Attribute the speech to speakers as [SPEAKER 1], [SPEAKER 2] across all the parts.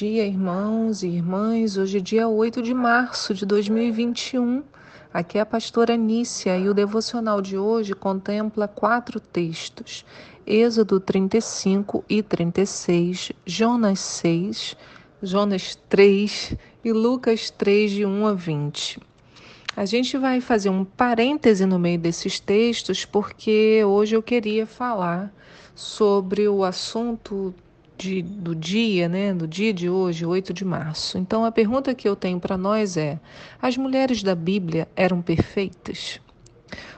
[SPEAKER 1] Dia, irmãos e irmãs. Hoje é dia 8 de março de 2021. Aqui é a pastora Nícia e o devocional de hoje contempla quatro textos: Êxodo 35 e 36, Jonas 6, Jonas 3 e Lucas 3, de 1 a 20. A gente vai fazer um parêntese no meio desses textos porque hoje eu queria falar sobre o assunto de, do dia, né, do dia de hoje, 8 de março. Então a pergunta que eu tenho para nós é: as mulheres da Bíblia eram perfeitas?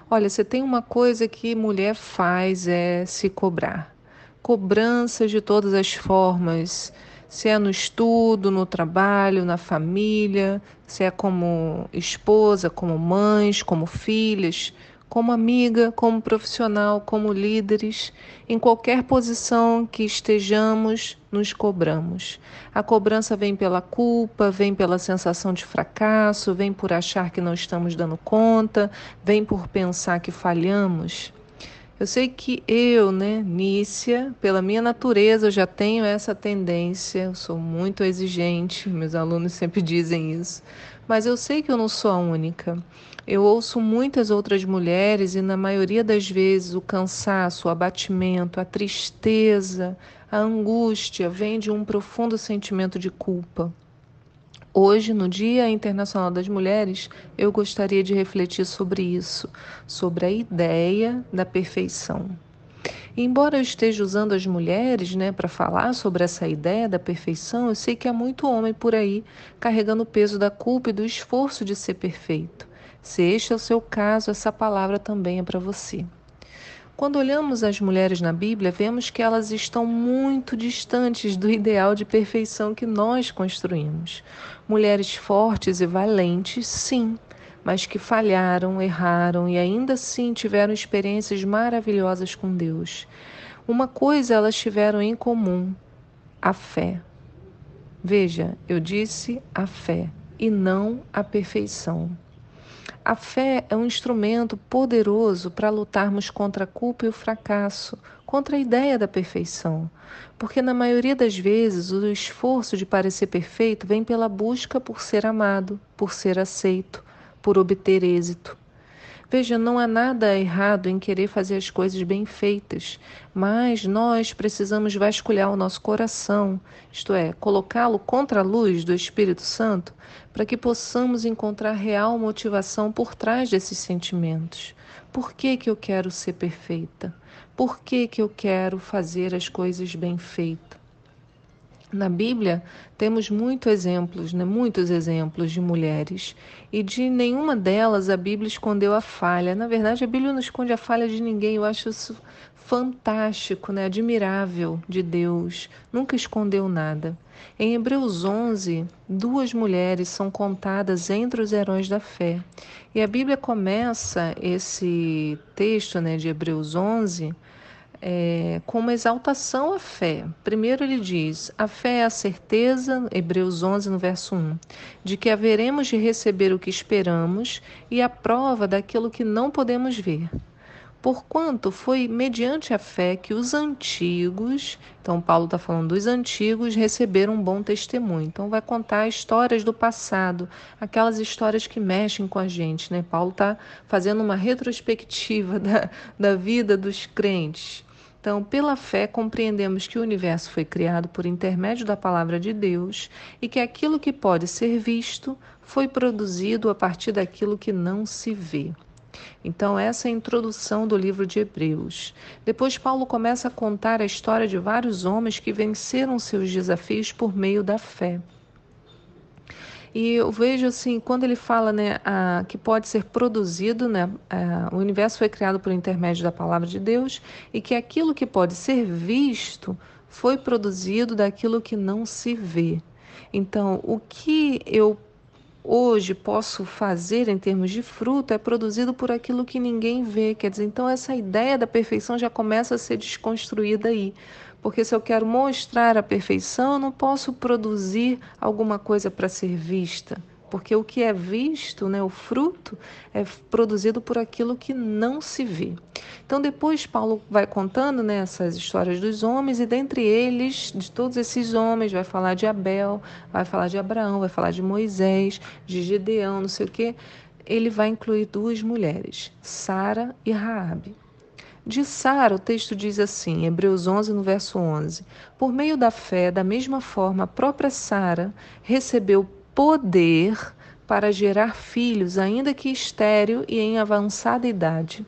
[SPEAKER 1] Olha, você tem uma coisa que mulher faz é se cobrar. Cobranças de todas as formas, se é no estudo, no trabalho, na família, se é como esposa, como mães, como filhas como amiga, como profissional, como líderes, em qualquer posição que estejamos, nos cobramos. A cobrança vem pela culpa, vem pela sensação de fracasso, vem por achar que não estamos dando conta, vem por pensar que falhamos. Eu sei que eu, né, Nícia, pela minha natureza, eu já tenho essa tendência, eu sou muito exigente, meus alunos sempre dizem isso, mas eu sei que eu não sou a única. Eu ouço muitas outras mulheres e, na maioria das vezes, o cansaço, o abatimento, a tristeza, a angústia vem de um profundo sentimento de culpa. Hoje, no Dia Internacional das Mulheres, eu gostaria de refletir sobre isso, sobre a ideia da perfeição. Embora eu esteja usando as mulheres né, para falar sobre essa ideia da perfeição, eu sei que há muito homem por aí carregando o peso da culpa e do esforço de ser perfeito. Se este é o seu caso, essa palavra também é para você. Quando olhamos as mulheres na Bíblia, vemos que elas estão muito distantes do ideal de perfeição que nós construímos. Mulheres fortes e valentes, sim, mas que falharam, erraram e ainda assim tiveram experiências maravilhosas com Deus. Uma coisa elas tiveram em comum: a fé. Veja, eu disse a fé e não a perfeição. A fé é um instrumento poderoso para lutarmos contra a culpa e o fracasso, contra a ideia da perfeição. Porque na maioria das vezes o esforço de parecer perfeito vem pela busca por ser amado, por ser aceito, por obter êxito. Veja, não há nada errado em querer fazer as coisas bem feitas, mas nós precisamos vasculhar o nosso coração, isto é, colocá-lo contra a luz do Espírito Santo, para que possamos encontrar real motivação por trás desses sentimentos. Por que, que eu quero ser perfeita? Por que, que eu quero fazer as coisas bem feitas? Na Bíblia temos muitos exemplos, né? muitos exemplos de mulheres e de nenhuma delas a Bíblia escondeu a falha. Na verdade, a Bíblia não esconde a falha de ninguém. Eu acho isso fantástico, né? admirável de Deus. Nunca escondeu nada. Em Hebreus 11, duas mulheres são contadas entre os heróis da fé. E a Bíblia começa esse texto né, de Hebreus 11 é, com uma exaltação à fé. Primeiro ele diz: a fé é a certeza, Hebreus 11, no verso 1, de que haveremos de receber o que esperamos e a prova daquilo que não podemos ver. Porquanto foi mediante a fé que os antigos, então Paulo está falando dos antigos, receberam um bom testemunho. Então vai contar histórias do passado, aquelas histórias que mexem com a gente. Né? Paulo está fazendo uma retrospectiva da, da vida dos crentes. Então, pela fé, compreendemos que o universo foi criado por intermédio da palavra de Deus e que aquilo que pode ser visto foi produzido a partir daquilo que não se vê. Então, essa é a introdução do livro de Hebreus. Depois, Paulo começa a contar a história de vários homens que venceram seus desafios por meio da fé. E eu vejo assim, quando ele fala né, a, que pode ser produzido, né, a, o universo foi criado por intermédio da palavra de Deus, e que aquilo que pode ser visto foi produzido daquilo que não se vê. Então, o que eu hoje posso fazer em termos de fruto é produzido por aquilo que ninguém vê. Quer dizer, então essa ideia da perfeição já começa a ser desconstruída aí. Porque se eu quero mostrar a perfeição, eu não posso produzir alguma coisa para ser vista. porque o que é visto, né, o fruto, é produzido por aquilo que não se vê. Então, depois, Paulo vai contando né, essas histórias dos homens, e dentre eles, de todos esses homens, vai falar de Abel, vai falar de Abraão, vai falar de Moisés, de Gedeão, não sei o quê. Ele vai incluir duas mulheres, Sara e Raabe. De Sara, o texto diz assim, Hebreus 11, no verso 11: Por meio da fé, da mesma forma, a própria Sara recebeu poder para gerar filhos, ainda que estéril e em avançada idade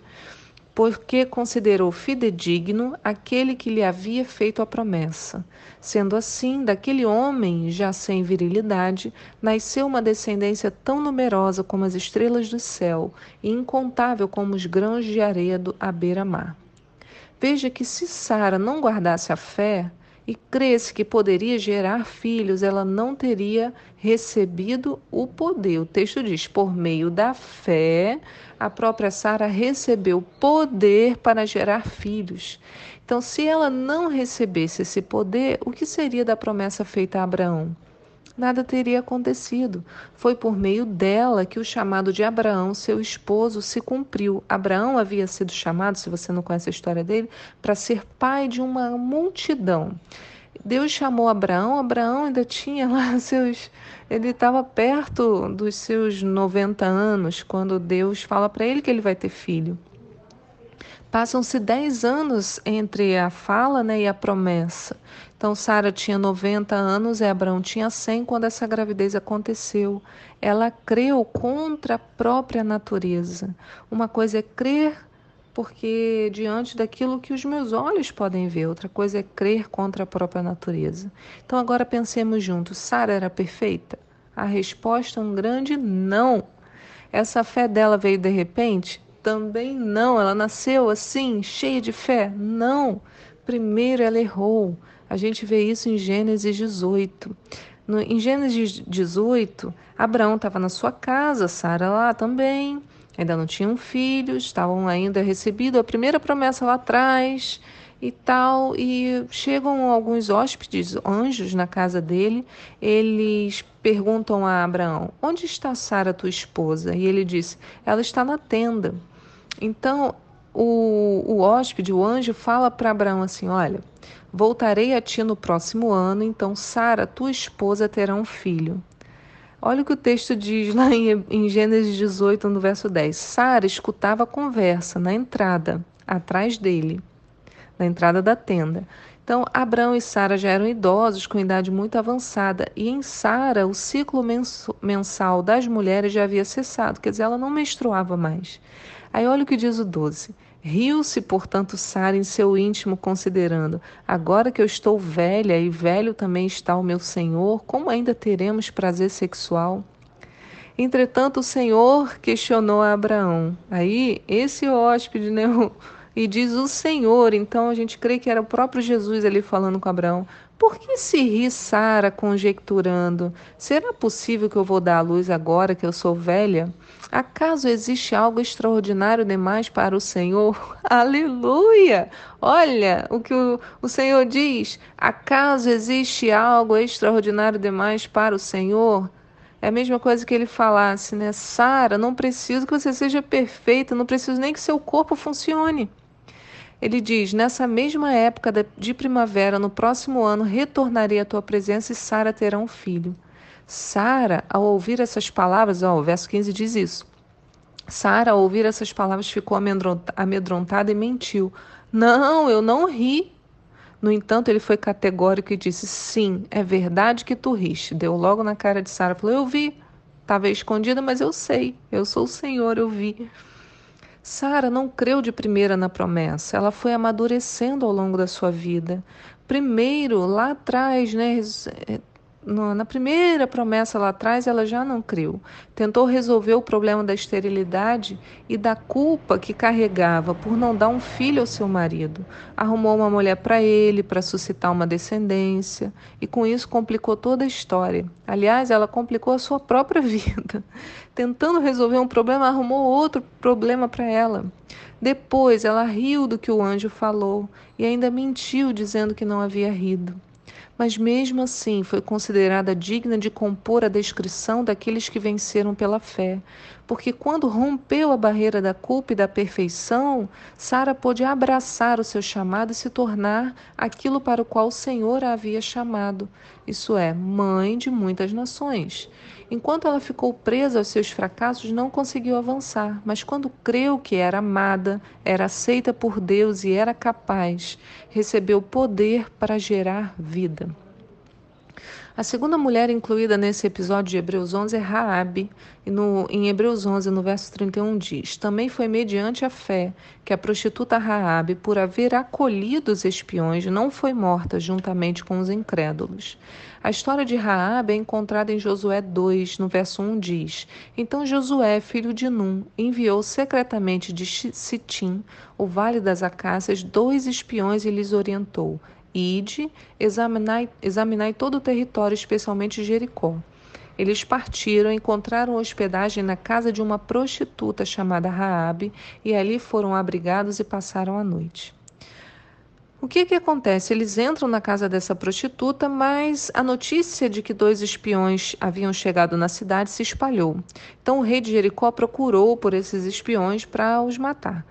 [SPEAKER 1] porque considerou fidedigno aquele que lhe havia feito a promessa. Sendo assim, daquele homem, já sem virilidade, nasceu uma descendência tão numerosa como as estrelas do céu e incontável como os grãos de areia do beira-mar. Veja que se Sara não guardasse a fé, e cresse que poderia gerar filhos, ela não teria recebido o poder. O texto diz: por meio da fé, a própria Sara recebeu poder para gerar filhos. Então, se ela não recebesse esse poder, o que seria da promessa feita a Abraão? Nada teria acontecido. Foi por meio dela que o chamado de Abraão, seu esposo, se cumpriu. Abraão havia sido chamado, se você não conhece a história dele, para ser pai de uma multidão. Deus chamou Abraão, Abraão ainda tinha lá seus. Ele estava perto dos seus 90 anos quando Deus fala para ele que ele vai ter filho. Passam-se 10 anos entre a fala né, e a promessa. Então, Sara tinha 90 anos e Abraão tinha 100 quando essa gravidez aconteceu. Ela creu contra a própria natureza. Uma coisa é crer porque diante daquilo que os meus olhos podem ver, outra coisa é crer contra a própria natureza. Então agora pensemos juntos, Sara era perfeita? A resposta é um grande não. Essa fé dela veio de repente? Também não. Ela nasceu assim, cheia de fé? Não. Primeiro ela errou. A gente vê isso em Gênesis 18. No, em Gênesis 18, Abraão estava na sua casa, Sara lá também ainda não tinham filhos, estavam ainda recebendo a primeira promessa lá atrás e tal, e chegam alguns hóspedes, anjos na casa dele, eles perguntam a Abraão: "Onde está Sara, tua esposa?" E ele diz: "Ela está na tenda." Então, o, o hóspede, o anjo, fala para Abraão assim: Olha, voltarei a ti no próximo ano, então Sara, tua esposa, terá um filho. Olha o que o texto diz lá em, Gênesis 18, no verso 10. Sara escutava a conversa na entrada, atrás dele, na entrada da tenda. Então, Abraão e Sara já eram idosos, com idade muito avançada, e em Sara o ciclo mensal das mulheres já havia cessado, quer dizer, ela não menstruava mais. Aí olha o que diz o 12. Riu-se, portanto, Sara em seu íntimo, considerando: agora que eu estou velha e velho também está o meu senhor, como ainda teremos prazer sexual? Entretanto, o Senhor questionou a Abraão. Aí, esse hóspede, né? E diz o Senhor, então a gente crê que era o próprio Jesus ali falando com Abraão. Por que se ri Sara conjecturando? Será possível que eu vou dar à luz agora que eu sou velha? Acaso existe algo extraordinário demais para o Senhor? Aleluia! Olha o que o, o Senhor diz. Acaso existe algo extraordinário demais para o Senhor? É a mesma coisa que ele falasse, né? Sara, não preciso que você seja perfeita, não preciso nem que seu corpo funcione. Ele diz: Nessa mesma época de primavera, no próximo ano, retornarei à tua presença e Sara terá um filho. Sara, ao ouvir essas palavras, ó, o verso 15 diz isso. Sara, ao ouvir essas palavras, ficou amedrontada e mentiu. Não, eu não ri. No entanto, ele foi categórico e disse: Sim, é verdade que tu riste. Deu logo na cara de Sara, falou: Eu vi. Estava escondida, mas eu sei. Eu sou o Senhor, eu vi. Sara não creu de primeira na promessa, ela foi amadurecendo ao longo da sua vida. Primeiro, lá atrás, né, na primeira promessa lá atrás, ela já não creu. Tentou resolver o problema da esterilidade e da culpa que carregava por não dar um filho ao seu marido. Arrumou uma mulher para ele, para suscitar uma descendência, e com isso complicou toda a história. Aliás, ela complicou a sua própria vida. Tentando resolver um problema, arrumou outro problema para ela. Depois, ela riu do que o anjo falou e ainda mentiu dizendo que não havia rido. Mas mesmo assim foi considerada digna de compor a descrição daqueles que venceram pela fé, porque quando rompeu a barreira da culpa e da perfeição, Sara pôde abraçar o seu chamado e se tornar aquilo para o qual o Senhor a havia chamado, isso é, mãe de muitas nações. Enquanto ela ficou presa aos seus fracassos, não conseguiu avançar, mas quando creu que era amada, era aceita por Deus e era capaz, recebeu poder para gerar vida. A segunda mulher incluída nesse episódio de Hebreus 11 é Raabe, e no, em Hebreus 11, no verso 31 diz: Também foi mediante a fé que a prostituta Raabe, por haver acolhido os espiões, não foi morta juntamente com os incrédulos. A história de Raabe é encontrada em Josué 2, no verso 1 diz: Então Josué, filho de Num, enviou secretamente de Sitim, o vale das acácias, dois espiões e lhes orientou: Ide, examinai, examinai todo o território, especialmente Jericó. Eles partiram, encontraram hospedagem na casa de uma prostituta chamada Raabe e ali foram abrigados e passaram a noite. O que que acontece? Eles entram na casa dessa prostituta, mas a notícia de que dois espiões haviam chegado na cidade se espalhou. Então o rei de Jericó procurou por esses espiões para os matar.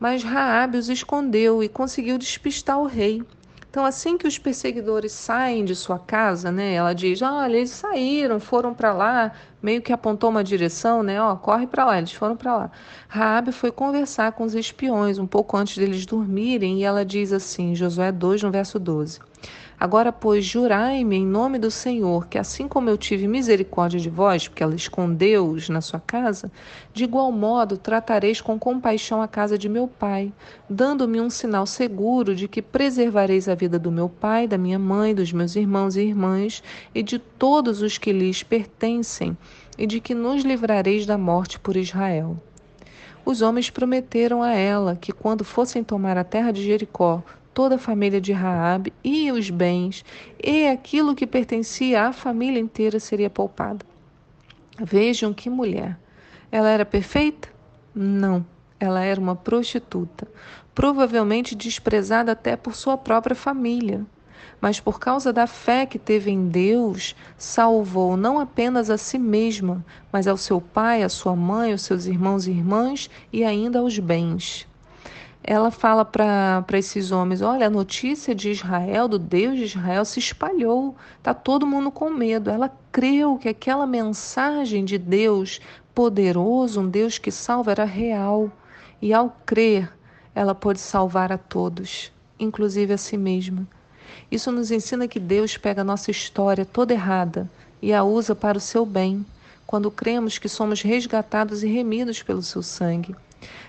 [SPEAKER 1] Mas Raabe os escondeu e conseguiu despistar o rei. Então, assim que os perseguidores saem de sua casa, né, ela diz: Olha, eles saíram, foram para lá, meio que apontou uma direção, né? Ó, corre para lá, eles foram para lá. Raabe foi conversar com os espiões um pouco antes deles dormirem e ela diz assim, Josué 2, no verso 12: Agora, pois, jurai-me em nome do Senhor, que assim como eu tive misericórdia de vós, porque ela escondeu-os na sua casa, de igual modo tratareis com compaixão a casa de meu pai, dando-me um sinal seguro de que preservareis a vida do meu pai, da minha mãe, dos meus irmãos e irmãs e de todos os que lhes pertencem, e de que nos livrareis da morte por Israel. Os homens prometeram a ela que, quando fossem tomar a terra de Jericó, toda a família de Raabe e os bens e aquilo que pertencia à família inteira seria poupado. Vejam que mulher. Ela era perfeita? Não. Ela era uma prostituta, provavelmente desprezada até por sua própria família. Mas por causa da fé que teve em Deus, salvou não apenas a si mesma, mas ao seu pai, à sua mãe, aos seus irmãos e irmãs e ainda aos bens ela fala para esses homens: olha, a notícia de Israel, do Deus de Israel, se espalhou, está todo mundo com medo. Ela creu que aquela mensagem de Deus poderoso, um Deus que salva, era real. E ao crer, ela pôde salvar a todos, inclusive a si mesma. Isso nos ensina que Deus pega a nossa história toda errada e a usa para o seu bem, quando cremos que somos resgatados e remidos pelo seu sangue.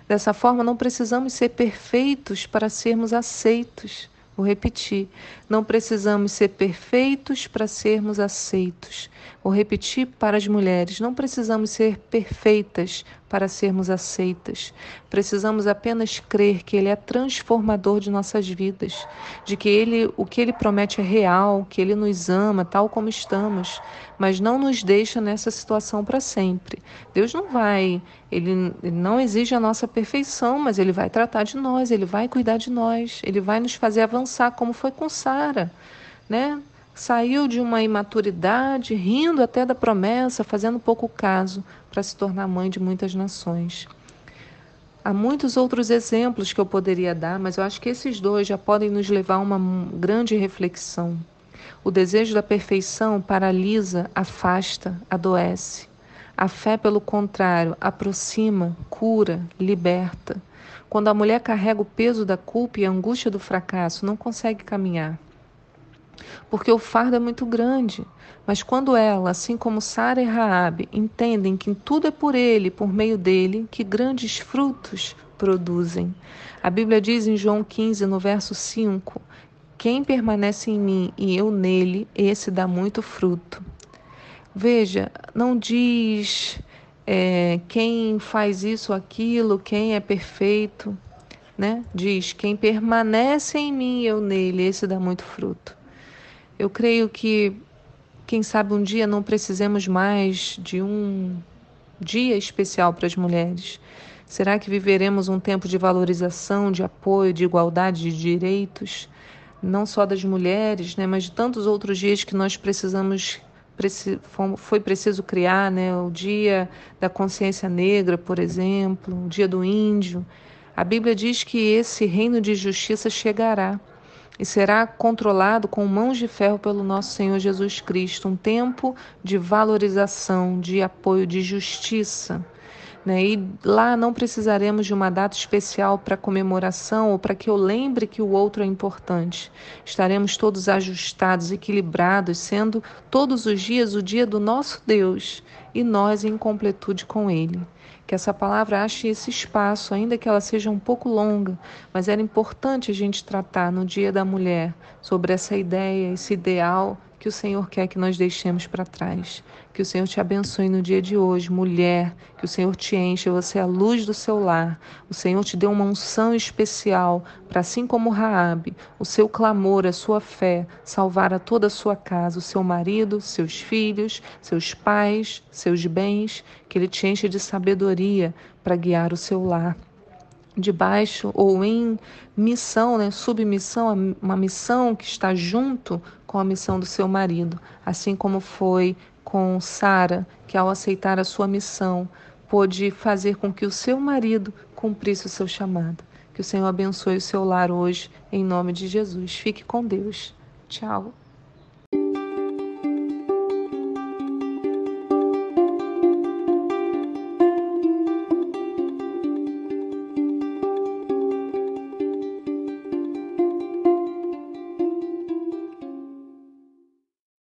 [SPEAKER 1] Dessa forma, não precisamos ser perfeitos para sermos aceitos. Vou repetir: não precisamos ser perfeitos para sermos aceitos. Vou repetir para as mulheres: não precisamos ser perfeitas para sermos aceitas. Precisamos apenas crer que Ele é transformador de nossas vidas, de que Ele, o que Ele promete é real, que Ele nos ama tal como estamos, mas não nos deixa nessa situação para sempre. Deus não vai, ele, não exige a nossa perfeição, mas Ele vai tratar de nós, Ele vai cuidar de nós, Ele vai nos fazer avançar, como foi com Sara, né? Saiu de uma imaturidade, rindo até da promessa, fazendo pouco caso, para se tornar mãe de muitas nações. Há muitos outros exemplos que eu poderia dar, mas eu acho que esses dois já podem nos levar a uma grande reflexão. O desejo da perfeição paralisa, afasta, adoece. A fé, pelo contrário, aproxima, cura, liberta. Quando a mulher carrega o peso da culpa e a angústia do fracasso, não consegue caminhar porque o fardo é muito grande. Mas quando ela, assim como Sara e Raabe, entendem que tudo é por ele, por meio dele, que grandes frutos produzem. A Bíblia diz em João 15, no verso 5, quem permanece em mim e eu nele, esse dá muito fruto. Veja, não diz é, quem faz isso aquilo, quem é perfeito, né? Diz quem permanece em mim eu nele, esse dá muito fruto. Eu creio que, quem sabe, um dia não precisemos mais de um dia especial para as mulheres. Será que viveremos um tempo de valorização, de apoio, de igualdade de direitos? não só das mulheres, né, mas de tantos outros dias que nós precisamos foi preciso criar, né, o Dia da Consciência Negra, por exemplo, o Dia do Índio. A Bíblia diz que esse reino de justiça chegará e será controlado com mãos de ferro pelo nosso Senhor Jesus Cristo, um tempo de valorização, de apoio, de justiça. Né? E lá não precisaremos de uma data especial para comemoração ou para que eu lembre que o outro é importante. Estaremos todos ajustados, equilibrados, sendo todos os dias o dia do nosso Deus e nós em completude com Ele. Que essa palavra ache esse espaço, ainda que ela seja um pouco longa, mas era importante a gente tratar no Dia da Mulher sobre essa ideia, esse ideal que o Senhor quer que nós deixemos para trás. Que o Senhor te abençoe no dia de hoje, mulher. Que o Senhor te enche, você é a luz do seu lar. O Senhor te deu uma unção especial para, assim como Raabe, o seu clamor, a sua fé, salvar a toda a sua casa, o seu marido, seus filhos, seus pais, seus bens. Que Ele te enche de sabedoria para guiar o seu lar debaixo ou em missão, né, submissão, uma missão que está junto com a missão do seu marido, assim como foi com Sara, que ao aceitar a sua missão, pôde fazer com que o seu marido cumprisse o seu chamado. Que o Senhor abençoe o seu lar hoje, em nome de Jesus. Fique com Deus. Tchau.